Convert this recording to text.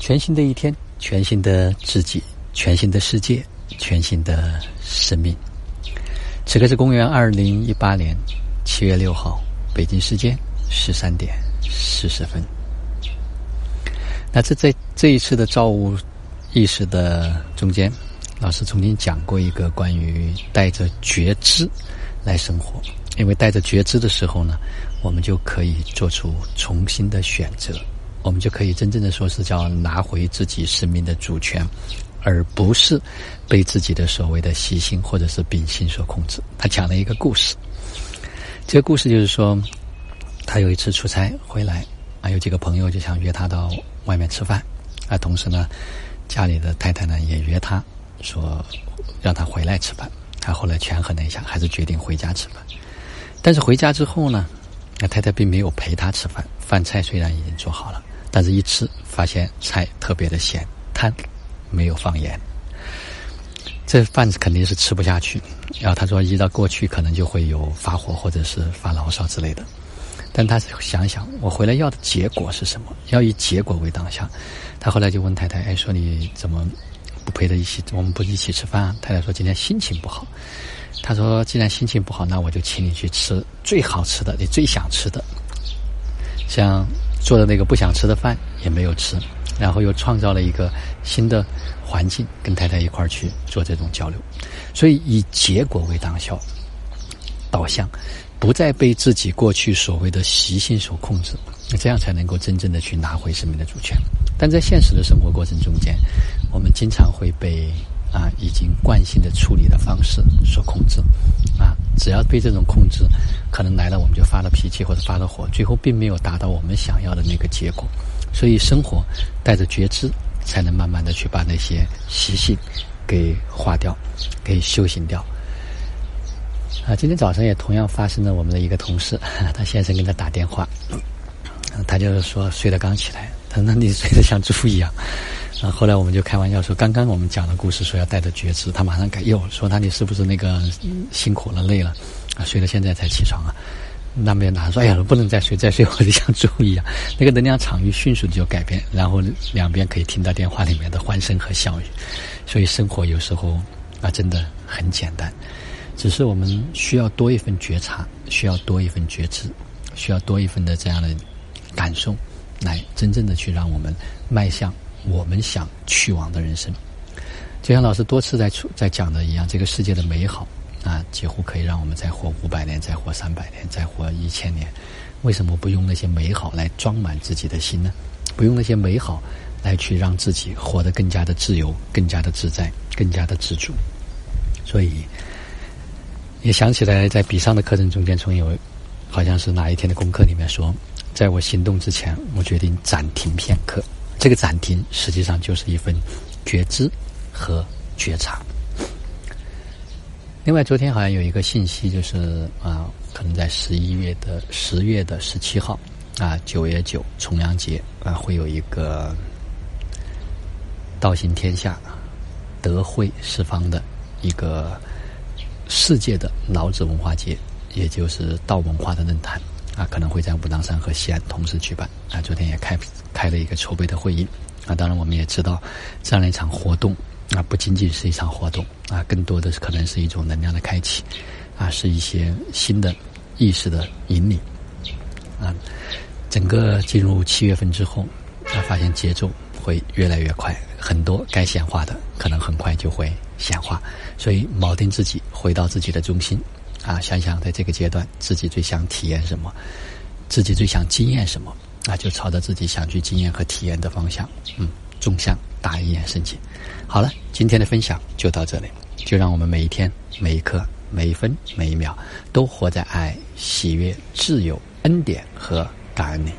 全新的一天，全新的自己，全新的世界，全新的生命。此刻是公元二零一八年七月六号，北京时间十三点四十分。那这在这一次的造物意识的中间，老师曾经讲过一个关于带着觉知来生活，因为带着觉知的时候呢，我们就可以做出重新的选择。我们就可以真正的说是叫拿回自己生命的主权，而不是被自己的所谓的习性或者是秉性所控制。他讲了一个故事，这个故事就是说，他有一次出差回来，啊，有几个朋友就想约他到外面吃饭，啊，同时呢，家里的太太呢也约他说让他回来吃饭。他后来权衡了一下，还是决定回家吃饭。但是回家之后呢，那太太并没有陪他吃饭，饭菜虽然已经做好了。但是，一吃发现菜特别的咸，淡，没有放盐，这饭肯定是吃不下去。然后他说，一到过去可能就会有发火或者是发牢骚之类的。但他想想，我回来要的结果是什么？要以结果为当下。他后来就问太太：“哎，说你怎么不陪着一起？我们不一起吃饭？”啊太太说：“今天心情不好。”他说：“既然心情不好，那我就请你去吃最好吃的，你最想吃的，像。”做的那个不想吃的饭也没有吃，然后又创造了一个新的环境，跟太太一块儿去做这种交流，所以以结果为当效导向，不再被自己过去所谓的习性所控制，那这样才能够真正的去拿回生命的主权。但在现实的生活过程中间，我们经常会被。啊，已经惯性的处理的方式所控制，只要被这种控制，可能来了我们就发了脾气或者发了火，最后并没有达到我们想要的那个结果。所以生活带着觉知，才能慢慢的去把那些习性给化掉，给修行掉。啊，今天早上也同样发生了我们的一个同事，他先生给他打电话，他就是说睡得刚起来，他说那你睡得像猪一样。然后后来我们就开玩笑说，刚刚我们讲的故事说要带着觉知，他马上改，又说他你是不是那个辛苦了累了啊？睡到现在才起床啊？那边男说，哎呀，不能再睡，再睡我就像猪一样。那个能量场域迅速就改变，然后两边可以听到电话里面的欢声和笑语。所以生活有时候啊，真的很简单，只是我们需要多一份觉察，需要多一份觉知，需要多一份的这样的感受，来真正的去让我们迈向。我们想去往的人生，就像老师多次在出在讲的一样，这个世界的美好啊，几乎可以让我们再活五百年，再活三百年，再活一千年。为什么不用那些美好来装满自己的心呢？不用那些美好来去让自己活得更加的自由、更加的自在、更加的自主？所以，也想起来在比上的课程中间，从有好像是哪一天的功课里面说，在我行动之前，我决定暂停片刻。这个暂停实际上就是一份觉知和觉察。另外，昨天好像有一个信息，就是啊，可能在十一月的十月的十七号啊，九月九重阳节啊，会有一个道行天下、德惠四方的一个世界的老子文化节，也就是道文化的论坛。啊，可能会在武当山和西安同时举办。啊，昨天也开开了一个筹备的会议。啊，当然我们也知道，这样的一场活动，啊，不仅仅是一场活动，啊，更多的是可能是一种能量的开启，啊，是一些新的意识的引领。啊，整个进入七月份之后，啊，发现节奏会越来越快，很多该显化的可能很快就会显化。所以铆定自己，回到自己的中心。啊，想想在这个阶段自己最想体验什么，自己最想经验什么，那就朝着自己想去经验和体验的方向，嗯，纵向打一眼升级。好了，今天的分享就到这里，就让我们每一天、每一刻、每一分、每一秒，都活在爱、喜悦、自由、恩典和感恩里。